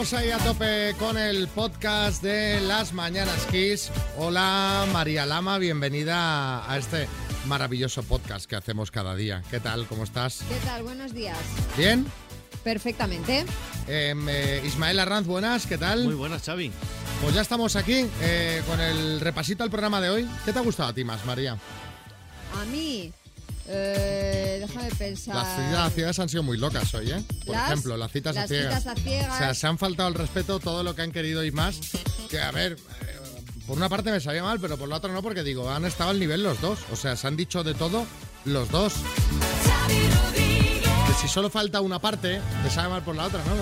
Estamos ahí a tope con el podcast de Las Mañanas Kiss. Hola María Lama, bienvenida a este maravilloso podcast que hacemos cada día. ¿Qué tal? ¿Cómo estás? ¿Qué tal? Buenos días. ¿Bien? Perfectamente. Em, eh, Ismael Arranz, buenas, ¿qué tal? Muy buenas, Xavi. Pues ya estamos aquí eh, con el repasito al programa de hoy. ¿Qué te ha gustado a ti más, María? A mí, eh, déjame pensar. Las citas a ciegas han sido muy locas hoy, ¿eh? Por Las- ejemplo, las citas a las ciegas. citas a ciegas. O sea, se han faltado el respeto todo lo que han querido y más. Que, a ver, eh, por una parte me sabía mal, pero por la otra no, porque digo, han estado al nivel los dos. O sea, se han dicho de todo los dos. Que si solo falta una parte, te sabe mal por la otra, ¿no?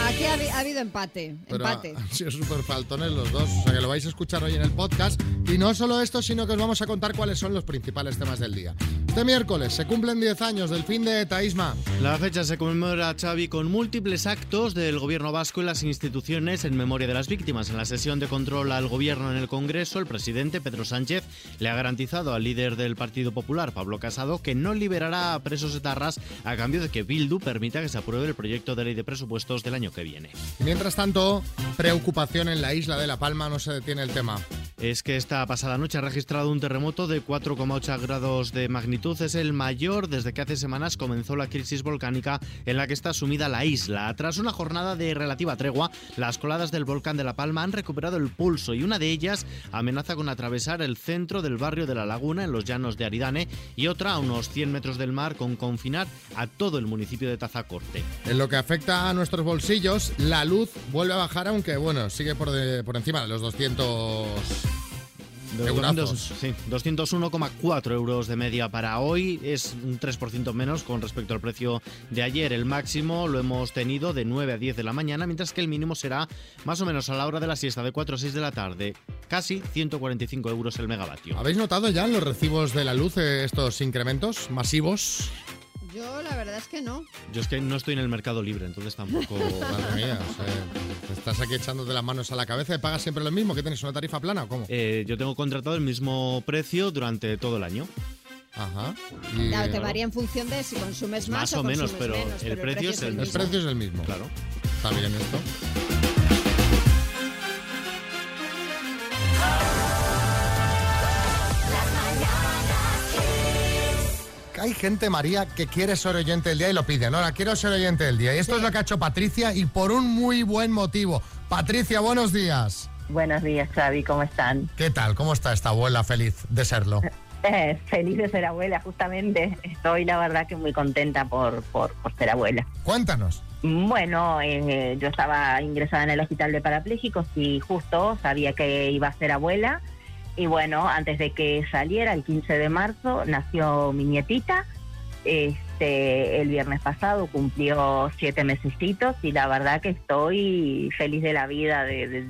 Ah, aquí ha, ha habido empate. Pero empate. han sido súper faltones los dos. O sea, que lo vais a escuchar hoy en el podcast. Y no solo esto, sino que os vamos a contar cuáles son los principales temas del día. Este miércoles se cumplen 10 años del fin de Taísma. La fecha se conmemora, Xavi, con múltiples actos del gobierno vasco y las instituciones en memoria de las víctimas. En la sesión de control al gobierno en el Congreso, el presidente Pedro Sánchez le ha garantizado al líder del Partido Popular, Pablo Casado, que no liberará a presos etarras a cambio de que Bildu permita que se apruebe el proyecto de ley de presupuestos del año que viene. Y mientras tanto, preocupación en la isla de La Palma, no se detiene el tema. Es que esta pasada noche ha registrado un terremoto de 4,8 grados de magnitud. Es el mayor desde que hace semanas comenzó la crisis volcánica en la que está sumida la isla. Tras una jornada de relativa tregua, las coladas del volcán de La Palma han recuperado el pulso y una de ellas amenaza con atravesar el centro del barrio de La Laguna en los llanos de Aridane y otra a unos 100 metros del mar con confinar a todo el municipio de Tazacorte. En lo que afecta a nuestros bolsillos, la luz vuelve a bajar, aunque bueno, sigue por, por encima de los 200 eurazos. Dos- sí, 201,4 euros de media para hoy. Es un 3% menos con respecto al precio de ayer. El máximo lo hemos tenido de 9 a 10 de la mañana, mientras que el mínimo será más o menos a la hora de la siesta, de 4 a 6 de la tarde. Casi 145 euros el megavatio. ¿Habéis notado ya en los recibos de la luz eh, estos incrementos masivos? Yo la verdad es que no. Yo es que no estoy en el mercado libre, entonces tampoco... Madre mía, o sea, te estás aquí echándote las manos a la cabeza y pagas siempre lo mismo. ¿Que tienes una tarifa plana o cómo? Eh, yo tengo contratado el mismo precio durante todo el año. Ajá. Y, Claro, te varía en función de si consumes más, Más o menos, consumes pero menos, el precio es el el mismo. precio es el mismo. Claro. Está bien esto. Que Hay gente, María, que quiere ser oyente del día y lo pide. No, la quiero ser oyente del día. Y esto es lo que ha hecho Patricia y por un muy buen motivo. Patricia, buenos días. Buenos días, Xavi, ¿cómo están? ¿Qué tal? ¿Cómo está esta abuela feliz de serlo? Eh, feliz de ser abuela, justamente. Estoy, la verdad, que muy contenta por, por, por ser abuela. Cuéntanos. Bueno, eh, yo estaba ingresada en el hospital de parapléjicos y justo sabía que iba a ser abuela. Y bueno, antes de que saliera, el 15 de marzo, nació mi nietita. Este, el viernes pasado cumplió siete mesecitos y la verdad que estoy feliz de la vida de,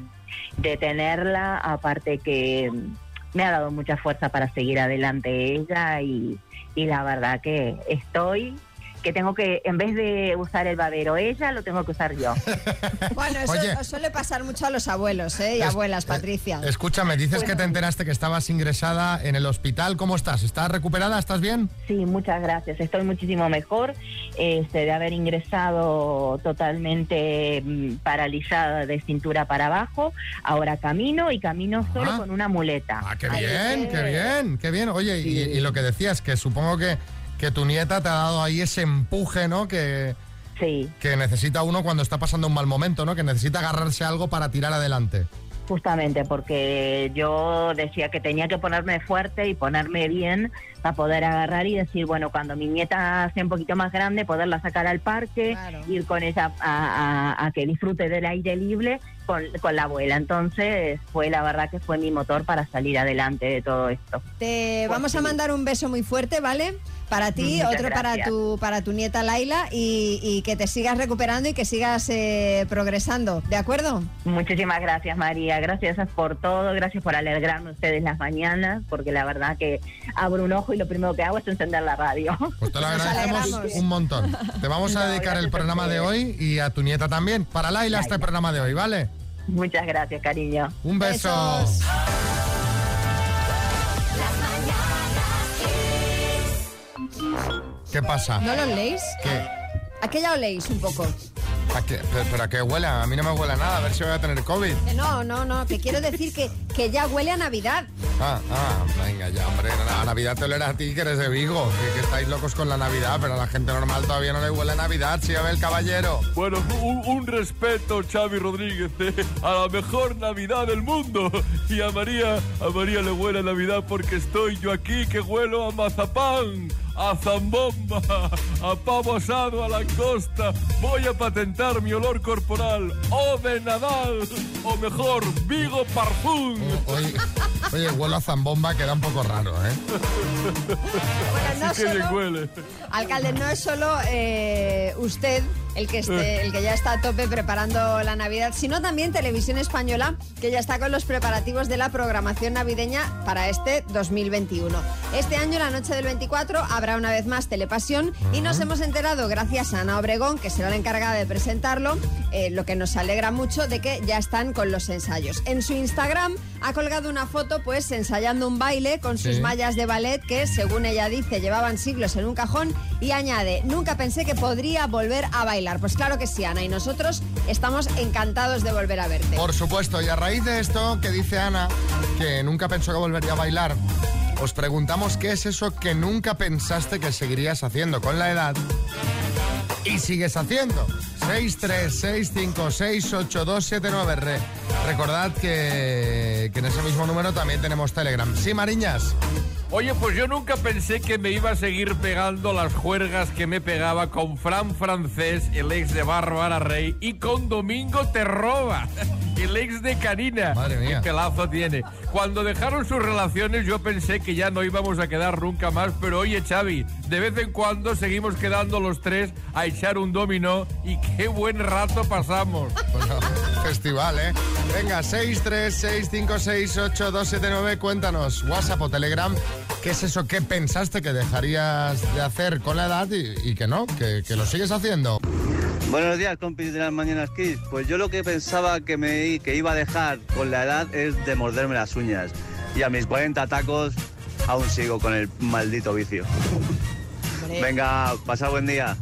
de- tenerla. Aparte que me ha dado mucha fuerza para seguir adelante ella y, y la verdad que estoy que tengo que, en vez de usar el babero ella, lo tengo que usar yo. Bueno, eso Oye. suele pasar mucho a los abuelos ¿eh? y Es- abuelas, eh, Patricia. Escúchame, dices Bueno. que te enteraste que estabas ingresada en el hospital. ¿Cómo estás? ¿Estás recuperada? ¿Estás bien? Sí, muchas gracias. Estoy muchísimo mejor este, de haber ingresado totalmente mm, paralizada de cintura para abajo. Ahora camino y camino solo Ah. con una muleta. Ah, qué bien, que- qué bien, qué bien. Oye, y lo que decías, que supongo que, que tu nieta te ha dado ahí ese empuje, ¿no? Que, Sí, que necesita uno cuando está pasando un mal momento, ¿no? Que necesita agarrarse a algo para tirar adelante. justamente porque yo decía que tenía que ponerme fuerte y ponerme bien para poder agarrar y decir, bueno, cuando mi nieta sea un poquito más grande, poderla sacar al parque, Claro. ir con ella a, a- a que disfrute del aire libre con, con la abuela. Entonces fue la verdad que fue mi motor para salir adelante de todo esto. Te Pues vamos a sí. mandar un beso muy fuerte, ¿vale? Para ti, Muchas otro para tu, para tu nieta Laila y, y que te sigas recuperando y que sigas eh, progresando, ¿de acuerdo? Muchísimas gracias María, gracias por todo, gracias por alegrarme ustedes las mañanas, porque la verdad que abro un ojo y lo primero que hago es encender la radio. Pues te lo agradecemos un montón. Te vamos a No, dedicar el programa de hoy y a tu nieta también. Para Laila este Laila. programa de hoy, ¿vale? Muchas gracias, cariño. Un beso. Besos. ¿Qué pasa? ¿No lo leéis? ¿Qué? ¿A qué ya lo leéis un poco? ¿A qué? Pero, pero ¿a qué huele? A mí no me huele a nada, a ver si voy a tener COVID. Que no, no, no, que quiero decir que, que ya huele a Navidad. Ah, ah, venga ya, hombre, a Navidad te olerá a ti que eres de Vigo, que, que estáis locos con la Navidad, pero a la gente normal todavía no le huele a Navidad, si ve el caballero. Bueno, un, un respeto, Xavi Rodríguez, eh, a la mejor Navidad del mundo. Y a María, a María le huele a Navidad porque estoy yo aquí que huelo a mazapán, a zambomba, a pavo asado, a langosta. Voy a patentar mi olor corporal, o de Nadal, o mejor, Vigo Parfum. Oye, oye, huelo a zambomba, queda un poco raro, ¿eh? Bueno, no Qué bien solo, huele. alcalde, no es solo eh, usted el que, esté, el que ya está a tope preparando la Navidad, sino también Televisión Española, que ya está con los preparativos de la programación navideña para este 2021. Este año, la noche del 24, habrá una vez más Telepasión y nos hemos enterado, gracias a Ana Obregón, que será la encargada de presentarlo, eh, lo que nos alegra mucho de que ya están con los ensayos. En su Instagram ha colgado una foto, pues, ensayando un baile con sus Sí. mallas de ballet que, según ella dice, llevaban siglos en un cajón y añade, nunca pensé que podría volver a bailar. Pues claro que sí, Ana, y nosotros estamos encantados de volver a verte. Por supuesto, y a raíz de esto que dice Ana, que nunca pensó que volvería a bailar, os preguntamos qué es eso que nunca pensaste que seguirías haciendo con la edad y sigues haciendo. 636568279. Re. Recordad que, que en ese mismo número también tenemos Telegram. Sí, Mariñas. Oye, pues yo nunca pensé que me iba a seguir pegando las juergas que me pegaba con Fran Francés, el ex de Bárbara Rey, y con Domingo Terroba, el ex de Karina. Madre mía. Qué pelazo tiene. Cuando dejaron sus relaciones yo pensé que ya no íbamos a quedar nunca más, pero oye Xavi, de vez en cuando seguimos quedando los tres a echar un dominó y qué buen rato pasamos. Bueno, festival, ¿eh? Venga, 636568279, cuéntanos, WhatsApp o Telegram, ¿qué es eso que pensaste que dejarías de hacer con la edad y, y que no, que, que lo sigues haciendo? Buenos días, compis de las Mañanas Kiss. Pues yo lo que pensaba que, me, que iba a dejar con la edad es de morderme las uñas. Y a mis 40 tacos aún sigo con el maldito vicio. Venga, pasa buen día.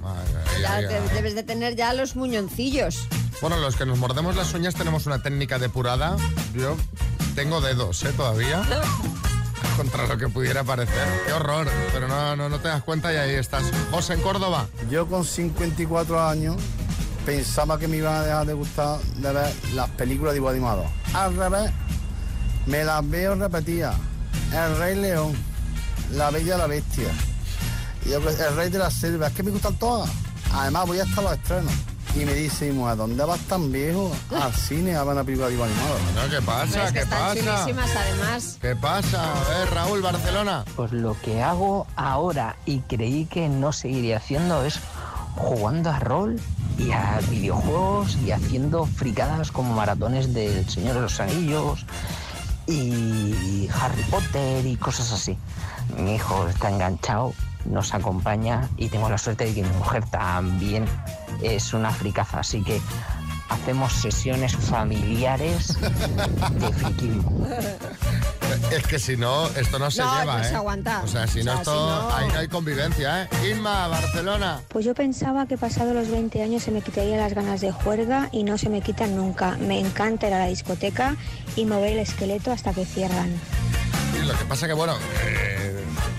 Ya debes de tener ya los muñoncillos. Bueno, los que nos mordemos las uñas tenemos una técnica depurada. Yo tengo dedos, ¿eh? Todavía. Contra lo que pudiera parecer. Qué horror. Pero no, no, no te das cuenta y ahí estás. José en Córdoba. Yo con 54 años pensaba que me iban a dejar de gustar de ver las películas de animado. Al revés, me las veo repetidas. El Rey León, La Bella y la Bestia, y El Rey de la Selva. Es que me gustan todas. Además voy hasta los estrenos. Y me dice, ¿a dónde vas tan viejo? Al cine a ver una película de animado. No, ¿Qué pasa? Hombre, es que ¿Qué están pasa? chulísimas además. ¿Qué pasa? A ver, Raúl, Barcelona. Pues lo que hago ahora y creí que no seguiría haciendo es jugando a rol y a videojuegos y haciendo fricadas como maratones del Señor de los Anillos y Harry Potter y cosas así. Mi hijo está enganchado, nos acompaña y tengo la suerte de que mi mujer también es una fricaza, así que hacemos sesiones familiares de friquismo. Es que si no, esto no se No, lleva, no ¿eh? se aguanta. O sea, si O no, sea, esto, si no- ahí no hay convivencia, ¿eh? Inma, Barcelona. Pues yo pensaba que pasado los 20 años se me quitarían las ganas de juerga y no se me quitan nunca. Me encanta ir a la discoteca y mover el esqueleto hasta que cierran. Y lo que pasa que, bueno, eh,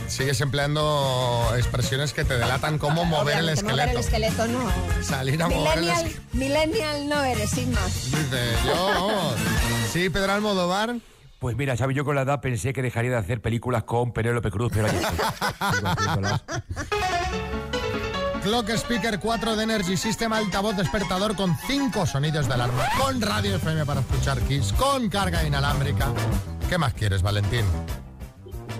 sigues empleando expresiones que te delatan cómo mover el esqueleto. Mover el esqueleto no. Salir a mover el Millennial, esqueleto. millennial no eres, Inma. Dice, yo, vamos. Sí, Pedro Almodóvar. Pues mira, Xavi, yo con la edad pensé que dejaría de hacer películas con Penélope Cruz, pero haciéndolas. Clock Speaker 4 de Energy System, altavoz despertador con 5 sonidos de alarma, con radio FM para escuchar Kiss, con carga inalámbrica. ¿Qué más quieres, Valentín?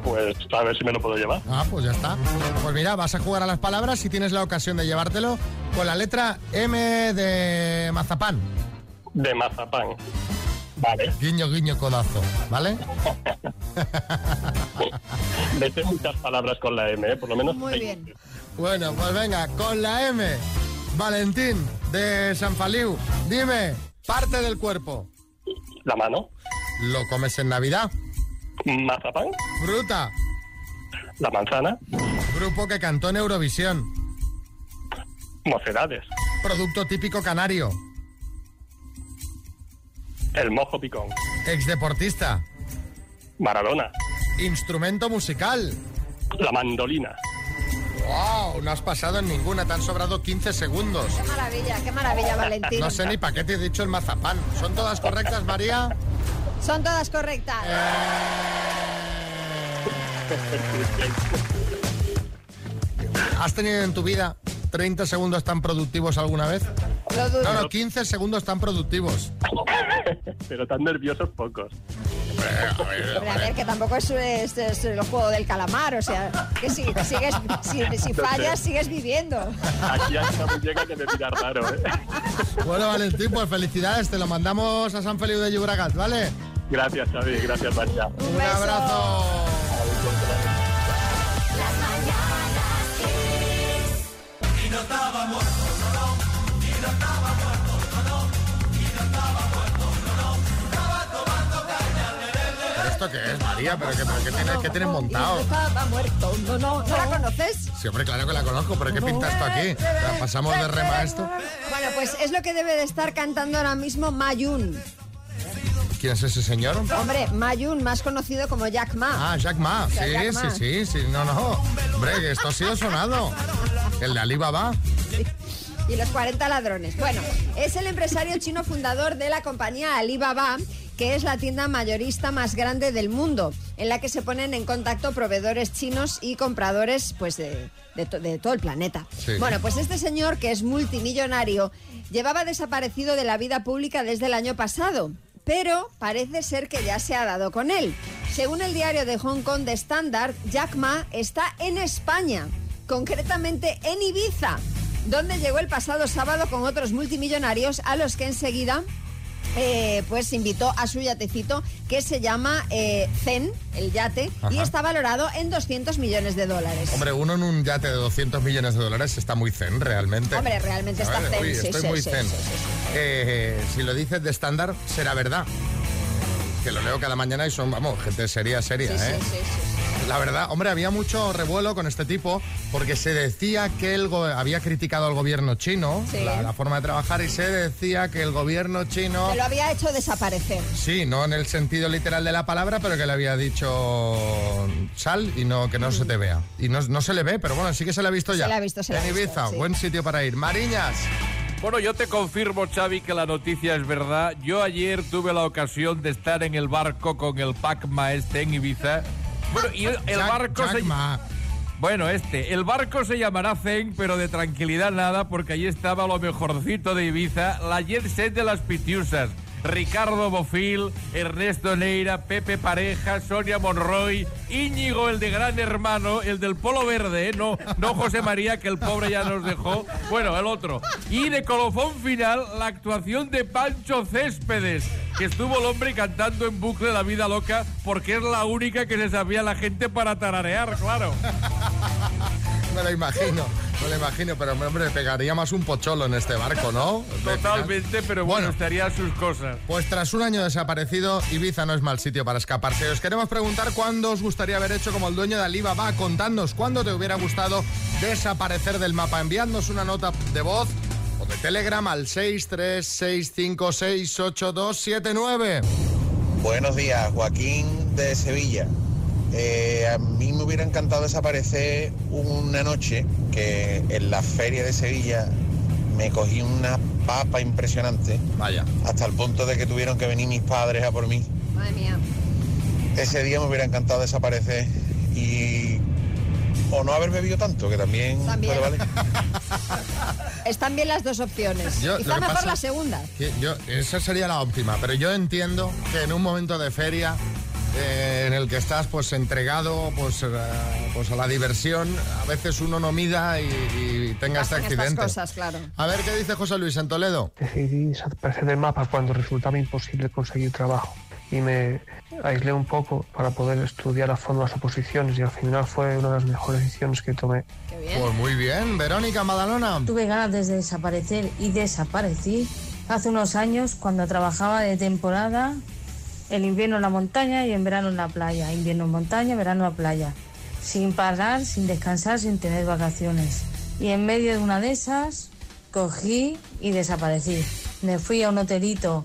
Pues a ver si me lo puedo llevar. Ah, pues ya está. Pues mira, vas a jugar a las palabras si tienes la ocasión de llevártelo con la letra M de mazapán. De mazapán. Vale. Guiño, guiño, codazo, ¿vale? Vete muchas palabras con la M, ¿eh? por lo menos. Muy bien. Bueno, pues venga, con la M. Valentín, de San Faliu, dime, parte del cuerpo. La mano. ¿Lo comes en Navidad? Mazapán. Fruta. La manzana. Grupo que cantó en Eurovisión. Mocedades. Producto típico canario. El mojo picón. Exdeportista. Maradona. Instrumento musical. La mandolina. ¡Wow! No has pasado en ninguna, te han sobrado 15 segundos. Qué maravilla, qué maravilla, Valentín. No sé ni para qué te he dicho el mazapán. ¿Son todas correctas, María? Son todas correctas. ¿Has tenido en tu vida 30 segundos tan productivos alguna vez? No, no, 15 segundos tan productivos. Pero tan nerviosos pocos. Hombre, a ver, que tampoco es, es- es el juego del calamar, o sea, que si, sigues, si, si fallas, sigues viviendo. Aquí hay una muñeca que me mira raro, ¿eh? Bueno, Valentín, pues felicidades. Te lo mandamos a San Feliu de Llobregat, ¿vale? Gracias, Xavi. Gracias, María. Un abrazo. Esto qué es, María? ¿Pero qué, pero qué tienes, qué tienes montado? Muerto, no, no. ¿No la conoces? Sí, hombre, claro que la conozco, pero ¿qué pinta esto aquí? Pasamos de rema a esto. Bueno, pues es lo que debe de estar cantando ahora mismo Mayun. ¿Quién es ese señor? Hombre, Mayun, más conocido como Jack Ma. Ah, Jack Ma. O sea, Sí, Jack sí, Ma. sí, sí. No, no. Hombre, que esto ha sido sonado. El de Alibaba. y los 40 ladrones. Bueno, es el empresario chino fundador de la compañía Alibaba, que es la tienda mayorista más grande del mundo, en la que se ponen en contacto proveedores chinos y compradores pues de, de to- de todo el planeta. Sí. Bueno, pues este señor, que es multimillonario, llevaba desaparecido de la vida pública desde el año pasado. Pero parece ser que ya se ha dado con él. Según el diario de Hong Kong de Standard, Jack Ma está en España, concretamente en Ibiza, donde llegó el pasado sábado con otros multimillonarios a los que enseguida eh, pues invitó a su yatecito que se llama eh, Zen, el yate, y está valorado en 200 millones de dólares. Hombre, uno en un yate de 200 millones de dólares está muy zen, realmente. Hombre, realmente está zen, uy, sí, estoy sí, muy sí, zen. Eh, si lo dices de estándar, será verdad. Que lo leo cada mañana y son, vamos, gente seria, seria, ¿eh? sí, sí. La verdad, hombre, había mucho revuelo con este tipo porque se decía que él go- había criticado al gobierno chino, Sí. la, la forma de trabajar, y se decía que el gobierno chino... Se lo había hecho desaparecer. Sí, no en el sentido literal de la palabra, pero que le había dicho sal y no que no se te vea. Y no, no se le ve, pero bueno, sí que se le ha visto Se ya. le ha visto, se le ha En visto, Ibiza, sí. buen sitio para ir. Mariñas. Bueno, yo te confirmo, Xavi, que la noticia es verdad. Yo ayer tuve la ocasión de estar en el barco con el Pacma este en Ibiza. Bueno, y el, el Jack- barco Jack se... Ma. Bueno, este, el barco se llamará Zen, pero de tranquilidad nada, porque allí estaba lo mejorcito de Ibiza, la jet set de las pitiusas. Ricardo Bofil, Ernesto Neira, Pepe Pareja, Sonia Monroy, Íñigo, el de Gran Hermano, el del Polo Verde, ¿eh? no, no José María, que el pobre ya nos dejó. Bueno, el otro. Y de colofón final, la actuación de Pancho Céspedes, que estuvo el hombre cantando en bucle La Vida Loca, porque es la única que se sabía la gente para tararear, claro. Me lo imagino, me lo imagino, pero hombre, pegaría más un pocholo en este barco, ¿no? Totalmente, pero bueno, estaría a sus cosas. Pues tras un año desaparecido, Ibiza no es mal sitio para escaparse. Os queremos preguntar cuándo os gustaría haber hecho como el dueño de Alibaba. Contadnos cuándo te hubiera gustado desaparecer del mapa. Enviadnos una nota de voz o de Telegram al 636568279. Buenos días, Joaquín de Sevilla. Eh, a mí me hubiera encantado desaparecer una noche que en la feria de Sevilla me cogí una papa impresionante. Vaya. Hasta el punto de que tuvieron que venir mis padres a por mí. Madre mía. Ese día me hubiera encantado desaparecer y... O no haber bebido tanto, que también, También. puede valer. Están bien las dos opciones. Yo- Quizá mejor la segunda. Que yo, esa sería la óptima, pero yo entiendo que en un momento de feria eh, en el que estás pues entregado pues, eh, pues a la diversión, a veces uno no mida y, y tenga este Pasan estas accidente. cosas, claro. A ver qué dice José Luis en Toledo. Decidí desaparecer del mapa cuando resultaba imposible conseguir trabajo y me aislé un poco para poder estudiar a fondo las oposiciones y al final fue una de las mejores decisiones que tomé. Pues muy bien, Verónica Madalona. Tuve ganas de desaparecer y desaparecí hace unos años cuando trabajaba de temporada, el invierno en la montaña y en verano en la playa, invierno en montaña, verano en la playa, sin parar, sin descansar, sin tener vacaciones. Y en medio de una de esas cogí y desaparecí. Me fui a un hotelito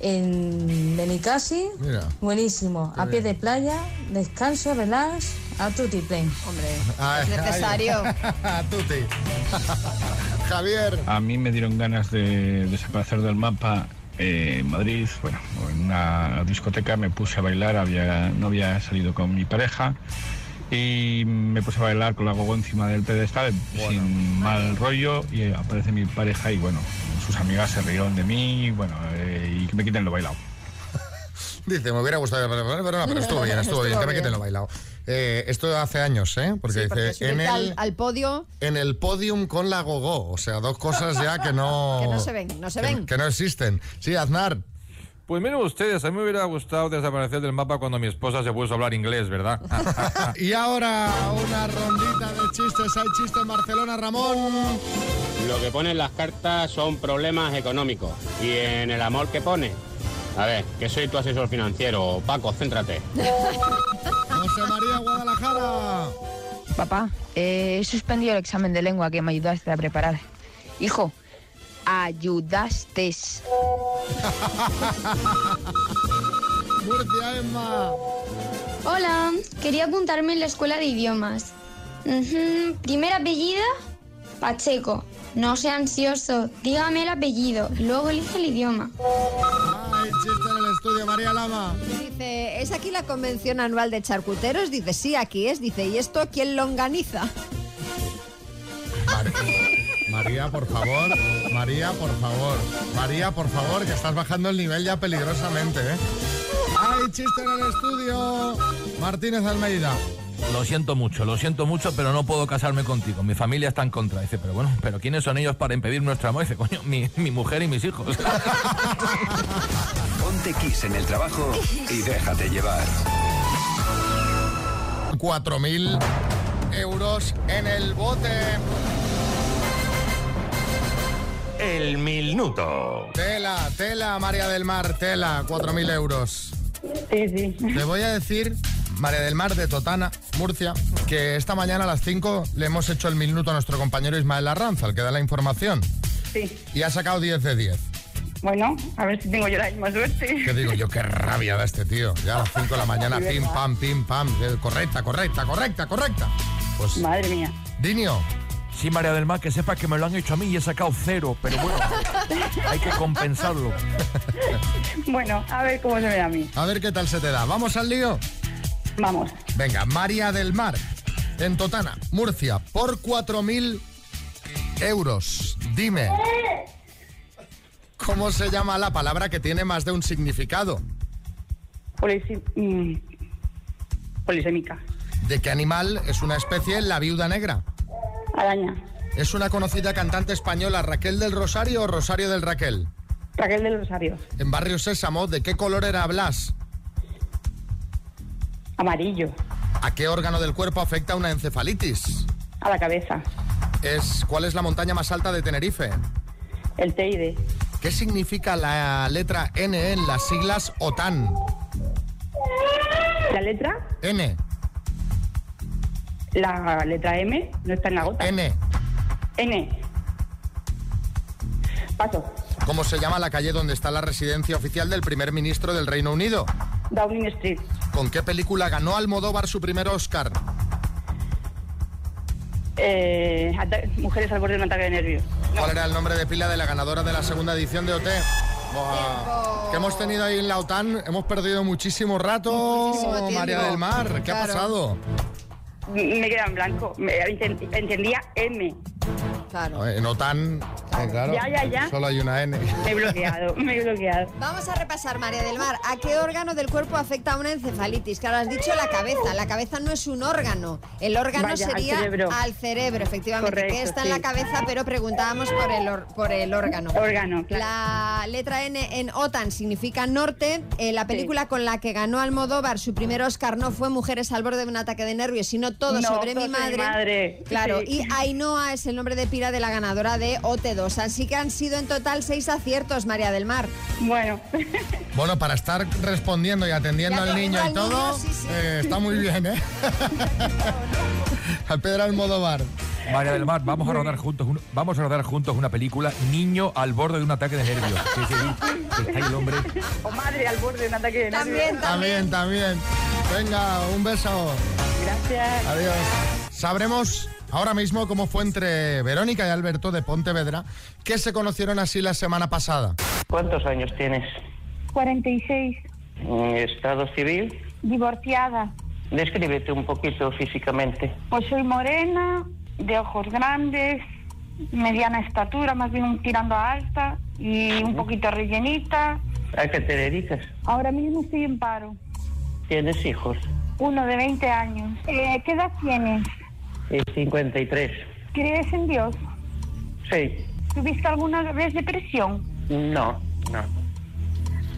en Benicasi, Mira. buenísimo, a pie bien. de playa, descanso, relax, a tutiplén. Hombre, Ay, es necesario. ay, Tuti. Javier. A mí me dieron ganas de desaparecer del mapa eh, en Madrid. Bueno, en una discoteca me puse a bailar, había, no había salido con mi pareja y me puse a bailar con la gogo encima del pedestal sin mal rollo y aparece mi pareja y bueno, sus amigas se rieron de mí y bueno, eh, y que me quiten lo bailado. Dice, me hubiera gustado, pero, pero no, pero estuvo bien, estuvo, bien, que me quiten lo bailado. Eh, esto hace años, ¿eh? Porque Sí, porque dice, en subirte al, el, al podio en el podium con la gogo. O sea, dos cosas ya que no... que no se ven, no se que- ven. que no existen. Sí, Aznar. Pues miren ustedes, a mí me hubiera gustado desaparecer del mapa cuando mi esposa se puso a hablar inglés, ¿verdad? Y ahora una rondita de chistes. Hay chistes en Barcelona, Ramón. Lo que ponen las cartas son problemas económicos. ¿Y en el amor que pone? A ver, que soy tu asesor financiero. Paco, céntrate. José María Guadalajara. Papá, eh, he suspendido el examen de lengua que me ayudaste a preparar. Hijo, ayudaste. Murcia, Emma. Hola, quería apuntarme en la escuela de idiomas. Ujú, Primer apellido, Pacheco. No sea ansioso, dígame el apellido, luego elige el idioma. Hay chiste en el estudio, María Lama. Dice, ¿es aquí la convención anual de charcuteros? Dice, sí, aquí es. Dice, ¿y esto quién lo organiza? María, por favor. María, por favor. María, por favor, que estás bajando el nivel ya peligrosamente, ¿eh? Hay chiste en el estudio. Martínez Almeida. Lo siento mucho, lo siento mucho, pero no puedo casarme contigo. Mi familia está en contra. Dice, pero bueno, ¿pero quiénes son ellos para impedir nuestro amor? Dice, coño, mi, mi mujer y mis hijos. Ponte Kiss en el trabajo y déjate llevar. 4.000 euros en el bote. El minuto. Tela, tela, María del Mar, tela, 4.000 euros. Sí, sí. Le voy a decir, María del Mar de Totana, Murcia, que esta mañana a las 5 le hemos hecho el minuto a nuestro compañero Ismael Arranza, el que da la información. Sí. Y ha sacado 10 de 10. Bueno, a ver si tengo yo la misma suerte. ¿Qué digo yo? Qué rabia da este tío. Ya a las 5 de la mañana, Sí, pim, ¿verdad? pam, pim, pam. Eh, Correcta, correcta, correcta, correcta. Pues, Madre mía. Dinio. Sí, María del Mar, que sepa que me lo han hecho a mí y he sacado cero, pero bueno, hay que compensarlo. Bueno, a ver cómo se ve a mí. A ver qué tal se te da. ¿Vamos al lío? Vamos. Venga, María del Mar, en Totana, Murcia, por 4.000 euros. Dime, ¿cómo se llama la palabra que tiene más de un significado? Mm, polisémica. ¿De qué animal es una especie la viuda negra? Araña. ¿Es una conocida cantante española Raquel del Rosario o Rosario del Raquel? Raquel del Rosario. En Barrio Sésamo, ¿de qué color era Blas? Amarillo. ¿A qué órgano del cuerpo afecta una encefalitis? A la cabeza. Es, ¿Cuál es la montaña más alta de Tenerife? El Teide. ¿Qué significa la letra N en las siglas OTAN? ¿La letra? N. La letra M no está en la gota. N. N. Paso. ¿Cómo se llama la calle donde está la residencia oficial del primer ministro del Reino Unido? Downing Street. ¿Con qué película ganó Almodóvar su primer Oscar? Eh, mujeres al borde de un ataque de nervios. ¿Cuál era el nombre de pila de la ganadora de la segunda edición de OT? Buah. Que hemos tenido ahí en la OTAN, hemos perdido muchísimo rato, Muchísimo. María del Mar. ¿Qué ha pasado? Me queda en blanco. Me- enten- entendía M. Claro. En OTAN, eh, claro, Ya, ya, ya. solo hay una N. Me he bloqueado, me he bloqueado. Vamos a repasar, María del Mar. ¿A qué órgano del cuerpo afecta una encefalitis? Claro, has dicho la cabeza. La cabeza no es un órgano. El órgano Vaya, al sería cerebro. al cerebro, efectivamente, que Correcto, está en la cabeza, pero preguntábamos por el, or- por el órgano. Órgano, claro. La letra N en OTAN significa norte. Eh, la película con la que ganó Almodóvar su primer Oscar no fue Mujeres al borde de un ataque de nervios, sino Todo No, sobre Todo mi sobre mi madre. madre, Claro, sí. y Ainhoa es el nombre de pila de la ganadora de OT2. Así que han sido en total seis aciertos, María del Mar. Bueno. Bueno, para estar respondiendo y atendiendo al niño y todo, niño, sí, sí. eh, está muy bien, ¿eh? Al Pedro Almodóvar. María del Mar, vamos a rodar juntos, un- vamos a rodar juntos una película Niño al borde de un ataque de nervios. Sí, sí, sí, que está el hombre. O madre al borde de un ataque de nervios. También, También, también. Venga, un beso. Gracias. Adiós. Sabremos ahora mismo cómo fue entre Verónica y Alberto de Pontevedra, que se conocieron así la semana pasada. ¿Cuántos años tienes? 46. ¿Estado civil? Divorciada. Descríbete un poquito físicamente. Pues soy morena, de ojos grandes, mediana estatura, más bien tirando a alta y un poquito rellenita. ¿A qué te dedicas? Ahora mismo estoy en paro. ¿Tienes hijos? Uno de 20 años. Eh, ¿Qué edad tienes? Y 53. ¿Crees en Dios? Sí. ¿Tuviste alguna vez depresión? No, no.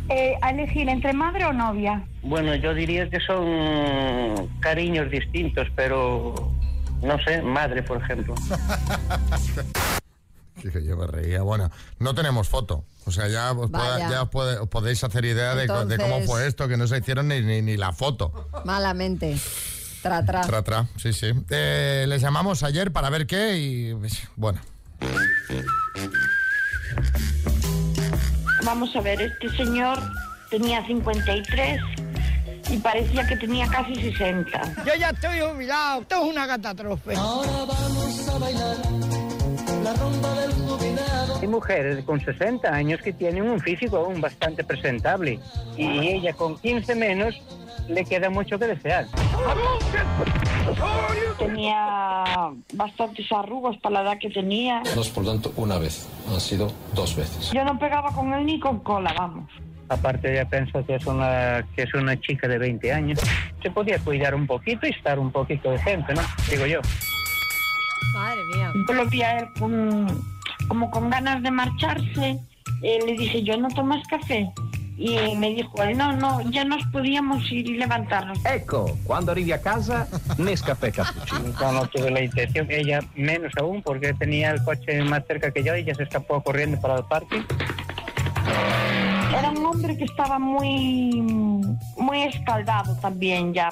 Eh, ¿A elegir entre madre o novia? Bueno, yo diría que son cariños distintos, pero no sé, madre, por ejemplo. Que yo me reía. Bueno, no tenemos foto. O sea, ya, os, pueda- Vaya. ya os puede- os podéis hacer idea de, co- de cómo Entonces- fue esto, que no se hicieron ni, ni, ni la foto. Malamente. Tra, tra. Tra, tra, sí, sí. Eh, les llamamos ayer para ver qué y pues, bueno. Vamos a ver, este señor tenía 53 y parecía que tenía casi 60. Yo ya estoy jubilado, esto es una catástrofe. Ahora vamos a bailar la ronda del jubilado. Hay mujeres con 60 años que tienen un físico aún bastante presentable y ella con 15 menos le queda mucho que desear. Tenía bastantes arrugas para la edad que tenía. No es por tanto una vez, han sido dos veces. Yo no pegaba con él ni con cola, vamos. Aparte ya pienso que es una que es una chica de 20 años. Se podía cuidar un poquito y estar un poquito decente, ¿no? Digo yo. Madre mía. Yo lo vi a él con, como con ganas de marcharse. Eh, le dije, yo no tomas café. Y me dijo él, no, no, ya nos podíamos ir y levantarnos. Ecco, quando arrivi a casa, Nescafé cappuccino. No, no tuve la intención, ella menos aún, porque tenía el coche más cerca que yo y ella se escapó corriendo para el parque. Era un hombre que estaba muy, muy escaldado también ya.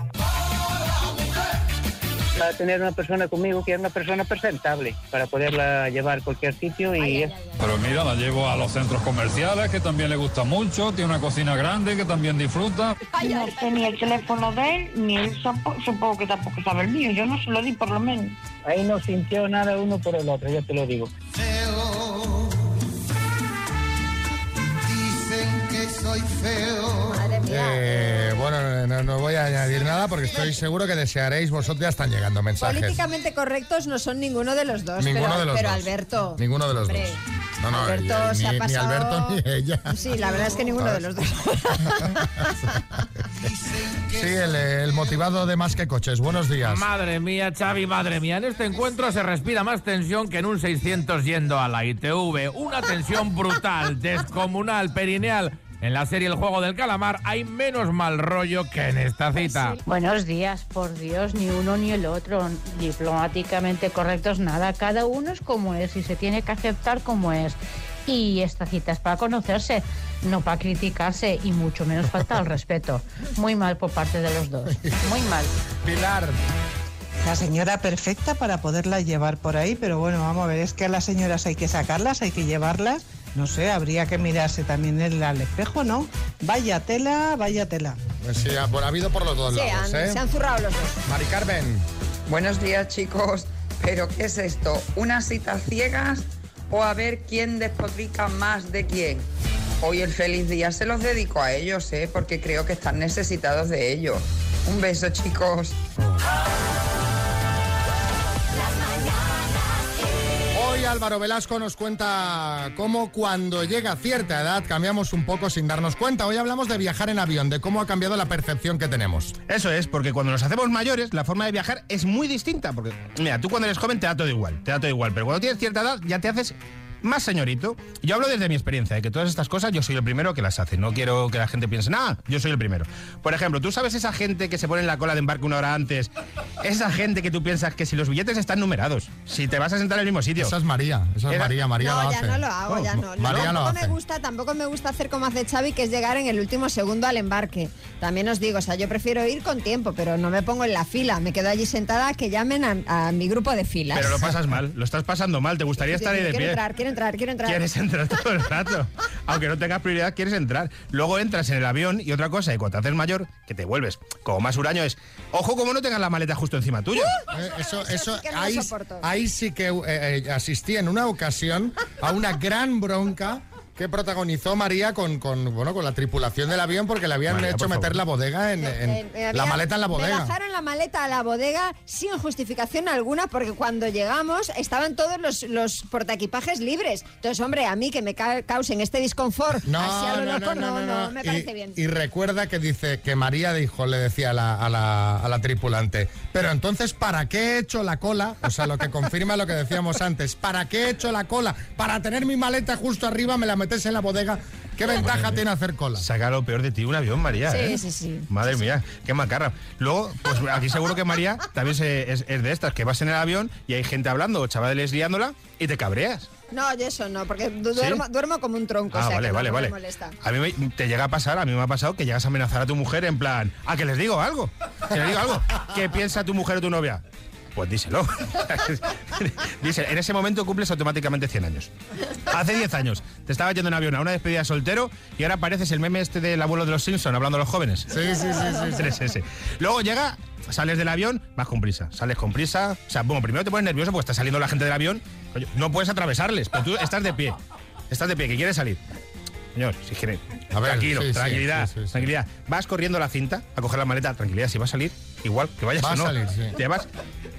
Para tener una persona conmigo que es una persona presentable, para poderla llevar a cualquier sitio y Pero mira, la llevo a los centros comerciales, que también le gusta mucho, tiene una cocina grande que también disfruta. No tenía el teléfono de él, ni él supo- supongo que tampoco sabe el mío. Yo no se lo di por lo menos. ahí no sintió nada uno por el otro, ya te lo digo. Dicen que soy feo. Eh, bueno, no, no voy a añadir nada porque estoy seguro que desearéis vosotros. Ya están llegando mensajes. Políticamente correctos no son ninguno de los dos. Ninguno pero, de los pero dos. Alberto. Ninguno de los hombre, dos. No, no, Alberto ni- se ha ni, pasado- Alberto ni ella. Sí, la verdad es que ninguno de los dos. Sí, el, el motivado de más que coches. Buenos días. Madre mía, Xavi, madre mía. En este encuentro se respira más tensión que en un 600 yendo a la ITV. Una tensión brutal, descomunal, perineal. En la serie El Juego del Calamar hay menos mal rollo que en esta cita. Buenos días, por Dios, ni uno ni el otro. Diplomáticamente correctos, nada. Cada uno es como es y se tiene que aceptar como es. Y esta cita es para conocerse, no para criticarse y mucho menos falta al respeto. Muy mal por parte de los dos. Muy mal. Pilar. La señora perfecta para poderla llevar por ahí, pero bueno, vamos a ver, es que a las señoras hay que sacarlas, hay que llevarlas. No sé, habría que mirarse también el, al espejo, ¿no? Vaya tela, vaya tela. Pues sí, ha, bueno, ha habido por los dos Sí, lados, han- ¿eh? se han zurrado los dos. Mari Carmen. Buenos días, chicos. ¿Pero qué es esto? ¿Unas citas ciegas o a ver quién despotrica más de quién? Hoy el feliz día se los dedico a ellos, ¿eh? Porque creo que están necesitados de ello. Un beso, chicos. Álvaro Velasco nos cuenta cómo cuando llega cierta edad cambiamos un poco sin darnos cuenta. Hoy hablamos de viajar en avión, de cómo ha cambiado la percepción que tenemos. Eso es, porque cuando nos hacemos mayores, la forma de viajar es muy distinta. Porque, mira, tú cuando eres joven te da todo igual, te da todo igual. Pero cuando tienes cierta edad ya te haces más señorito. Yo hablo desde mi experiencia, de que todas estas cosas yo soy el primero que las hace. No quiero que la gente piense, nada, yo soy el primero. Por ejemplo, ¿tú sabes esa gente que se pone en la cola de embarque una hora antes esa gente que tú piensas que si los billetes están numerados, si te vas a sentar en el mismo sitio. Esa es María, esa es Era- María, María no, lo ya hace. no lo hago, ya no. María lo tampoco hace. me gusta, tampoco me gusta hacer como hace Xavi, que es llegar en el último segundo al embarque. También os digo, o sea, yo prefiero ir con tiempo, pero no me pongo en la fila, me quedo allí sentada que llamen a, a mi grupo de filas. Pero lo pasas mal, lo estás pasando mal, te gustaría Sí, estar ahí de quiero pie. entrar, quiero entrar, quiero entrar. Quieres entrar todo el rato. Aunque no tengas prioridad, quieres entrar. Luego entras en el avión y otra cosa, y cuando te haces mayor, que te vuelves como más huraño, es ojo como no tengas la maleta justo encima tuyo. Eh, Eso, eso, sí lo ahí, ahí sí que eh, eh, asistí en una ocasión a una gran bronca que protagonizó María con, con, bueno, con la tripulación del avión porque le habían María, hecho meter favor. la bodega en, en- Eh, me la maleta en la Me bodega. bajaron la maleta a la bodega sin justificación alguna porque cuando llegamos estaban todos los, los portaequipajes libres. Entonces, hombre, a mí que me ca- causen este disconfort No, así a lo no, loco, no, no, no, no, no. me Y- parece bien. Y recuerda que dice que María dijo, le decía a la, a la- a la tripulante, pero entonces, ¿para qué he hecho la cola? O sea, lo que confirma lo que decíamos antes, ¿para qué he hecho la cola? Para tener mi maleta justo arriba, me la metes en la bodega. ¿Qué ventaja tiene hacer cola? Saca lo peor de ti un avión, María. Sí, ¿eh? sí, sí. Madre mía, qué macarra. Luego, pues aquí seguro que María también se- es, es de estas, que vas en el avión y hay gente hablando o chavales liándola y te cabreas. No, yo eso no, porque du- duermo, duermo como un tronco. Ah, o sea, vale, que no, vale, no vale. me molesta. A mí me- te llega a pasar, a mí me ha pasado que llegas a amenazar a tu mujer en plan, a que les digo algo, que les digo algo. ¿Qué piensa tu mujer o tu novia? Pues díselo. Dice, en ese momento cumples automáticamente 100 años. Hace 10 años te estaba yendo en avión a una despedida de soltero y ahora pareces el meme este del abuelo de los Simpson hablando a los jóvenes. Sí, sí, sí, sí, sí. 3S. Luego llega, sales del avión, vas con prisa. Sales con prisa. O sea, bueno, primero te pones nervioso porque está saliendo la gente del avión. No puedes atravesarles, pero tú estás de pie. Estás de pie, que quieres salir. Señor, si quiere. A ver, tranquilo, sí, tranquilidad, sí, sí, sí. tranquilidad. Vas corriendo la cinta a coger la maleta, tranquilidad, si va a salir, igual, que vayas Va o a no. salir, sí. Te vas.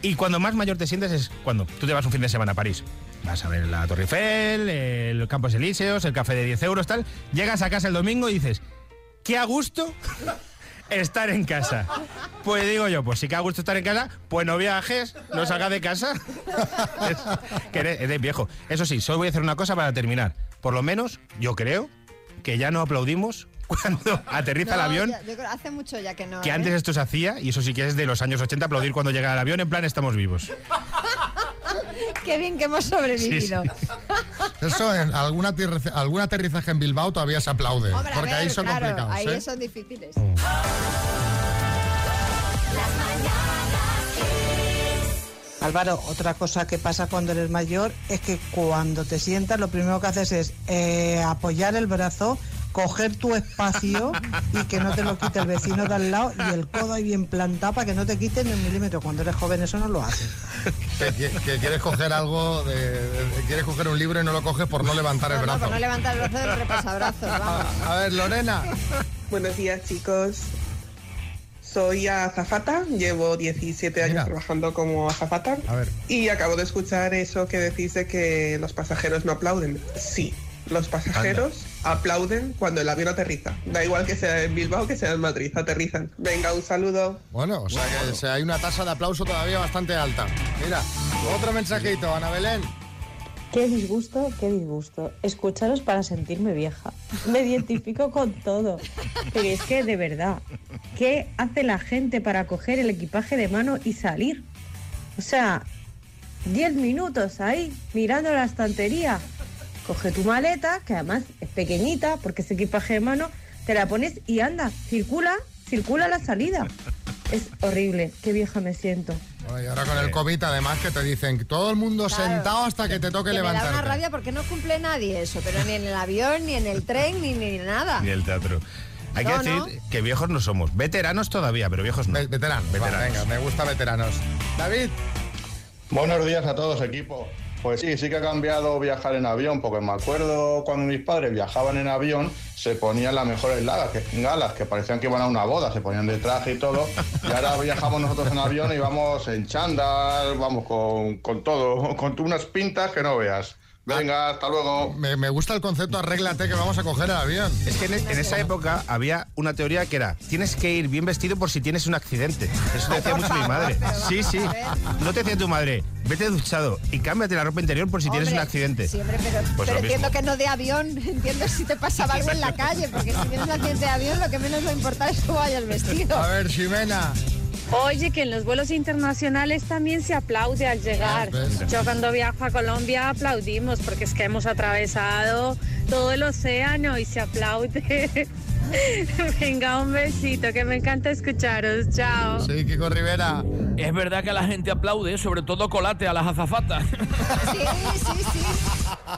Y cuando más mayor te sientes es cuando tú te vas un fin de semana a París. Vas a ver la Torre Eiffel, el Campos Elíseos, el café de 10 euros, tal. Llegas a casa el domingo y dices, qué a gusto estar en casa. Pues digo yo, pues sí que a gusto estar en casa, pues no viajes, no salgas de casa. Es- eres viejo. Eso sí, solo voy a hacer una cosa para terminar. Por lo menos, yo creo que ya no aplaudimos cuando aterriza el avión. ya- yo creo- hace mucho ya que no. Que ¿eh? antes esto se hacía, y eso sí que es de los años 80, aplaudir cuando llega el avión, en plan estamos vivos. Qué bien que hemos sobrevivido. Eso en algún, aterriz- algún aterrizaje en Bilbao todavía se aplaude. Hombre, porque ver, ahí son claro, complicados. ahí ¿eh? son difíciles. Álvaro, otra cosa que pasa cuando eres mayor es que cuando te sientas lo primero que haces es eh, apoyar el brazo, coger tu espacio y que no te lo quite el vecino de al lado y el codo ahí bien plantado para que no te quiten ni un milímetro. Cuando eres joven eso no lo haces. Que, quieres coger algo, de, de- quieres coger un libro y no lo coges por no levantar el No, no, brazo. por no levantar el brazo del repasabrazos, vamos. A ver, Lorena. Buenos días, chicos. Soy azafata, llevo 17 años Mira. trabajando como azafata A ver. y acabo de escuchar eso que decís de que los pasajeros no aplauden. Sí, los pasajeros aplauden cuando el avión aterriza. Da igual que sea en Bilbao que sea en Madrid, aterrizan. Venga, un saludo. Bueno, o sea que o sea, hay una tasa de aplauso todavía bastante alta. Mira, otro mensajito, Ana Belén. Qué disgusto, qué disgusto. Escucharos para sentirme vieja. Me identifico con todo. Pero es que, de verdad, ¿qué hace la gente para coger el equipaje de mano y salir? O sea, 10 minutos ahí, mirando la estantería. Coge tu maleta, que además es pequeñita, porque es equipaje de mano, te la pones y anda, circula, circula la salida. Es horrible, qué vieja me siento. Bueno, y ahora con el COVID, además, que te dicen todo el mundo Claro. sentado hasta que te toque Que me da una rabia porque no cumple nadie eso, pero ni en el avión, ni en el tren, ni, ni nada. Ni el teatro. Hay No, que decir que viejos no somos. Veteranos todavía, pero viejos no. veteranos. Veteranos. venga, me gusta veteranos. David. Buenos días a todos, equipo. Pues sí, sí que ha cambiado viajar en avión, porque me acuerdo cuando mis padres viajaban en avión, se ponían las mejores lagas, que, galas, que parecían que iban a una boda, se ponían de traje y todo. Y ahora viajamos nosotros en avión y vamos en chándal, vamos con, con todo, con unas pintas que no veas. Venga, hasta luego. Me, me gusta el concepto arréglate que vamos a coger el avión. Es que en, en esa época había una teoría que era, tienes que ir bien vestido por si tienes un accidente. Eso te decía mucho mi madre. Sí, sí. No te decía tu madre, vete duchado y cámbiate la ropa interior por si tienes un accidente. Sí, hombre, pero, Pues pero lo entiendo que no de avión, entiendo si te pasaba algo en la calle, porque si tienes un accidente de avión, lo que menos va a importar es cómo vayas vestido. A ver, Ximena. Oye, que en los vuelos internacionales también se aplaude al llegar. Yo cuando viajo a Colombia aplaudimos porque es que hemos atravesado todo el océano y se aplaude. Venga, un besito, que me encanta escucharos. Chao. Sí, Kiko Rivera. Es verdad que la gente aplaude, sobre todo colate a las azafatas. Sí, sí, sí.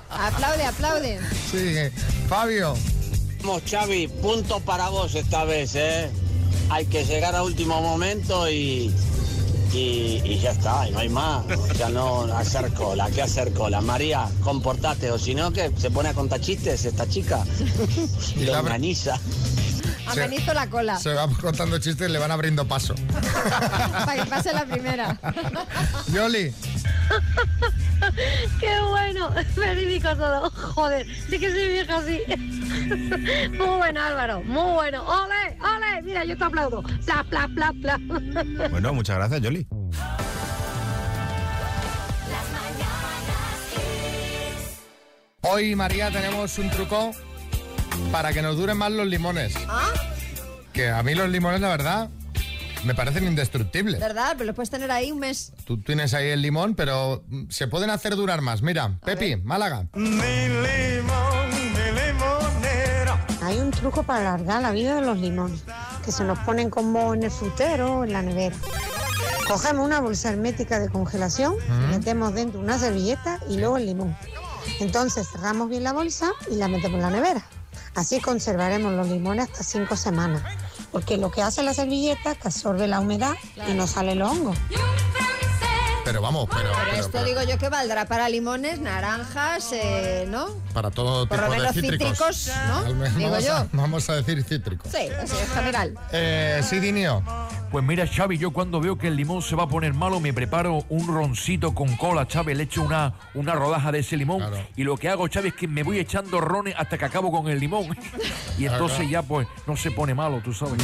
Aplaude, aplaude. Sí, Fabio. Vamos, Xavi, punto para vos esta vez, ¿eh? Hay que llegar a último momento y, y, y ya está, y no hay más. O sea, no hacer cola, ¿qué hacer cola? María, comportate, o si no, que se pone a contar chistes esta chica. Y lo organiza. Amenizo la cola. Se va contando chistes y le van abriendo paso. Para que pase la primera. Yoli. ¡Qué bueno! Verídico todo. Joder, sí que soy vieja así. Muy bueno, Álvaro. Muy bueno. ¡Ole! ¡Ole! Mira, yo te aplaudo. Pla, pla, pla, pla. Bueno, muchas gracias, Yoli. Hoy, María, tenemos un truco para que nos duren más los limones. ¿Ah? Que a mí los limones, la verdad, me parecen indestructibles. ¿Verdad? Pero lo puedes tener ahí un mes. Tú tienes ahí el limón, pero mm, se pueden hacer durar más. Mira, Pepi, Málaga. Hay un truco para alargar la vida de los limones, que se nos ponen como en el frutero o en la nevera. Cogemos una bolsa hermética de congelación, Mm. metemos dentro una servilleta y luego el limón. Entonces cerramos bien la bolsa y la metemos en la nevera. Así conservaremos los limones hasta cinco semanas, porque lo que hace la servilleta es que absorbe la humedad y no sale los hongos. Pero vamos, pero, Pero pero- esto pero digo yo que valdrá para limones, naranjas, eh, ¿no? para todo por tipo lo de menos cítricos. cítricos, ¿no? Menos Digo vamos, yo. A, vamos a decir cítricos. Sí, así en general. Eh, sí, Dinio. Pues mira, Xavi, yo cuando veo que el limón se va a poner malo, me preparo un roncito con cola, Xavi, le echo una, una rodaja de ese limón y lo que hago, Xavi, es que me voy echando rones hasta que acabo con el limón. y entonces claro. ya, pues, no se pone malo, tú sabes.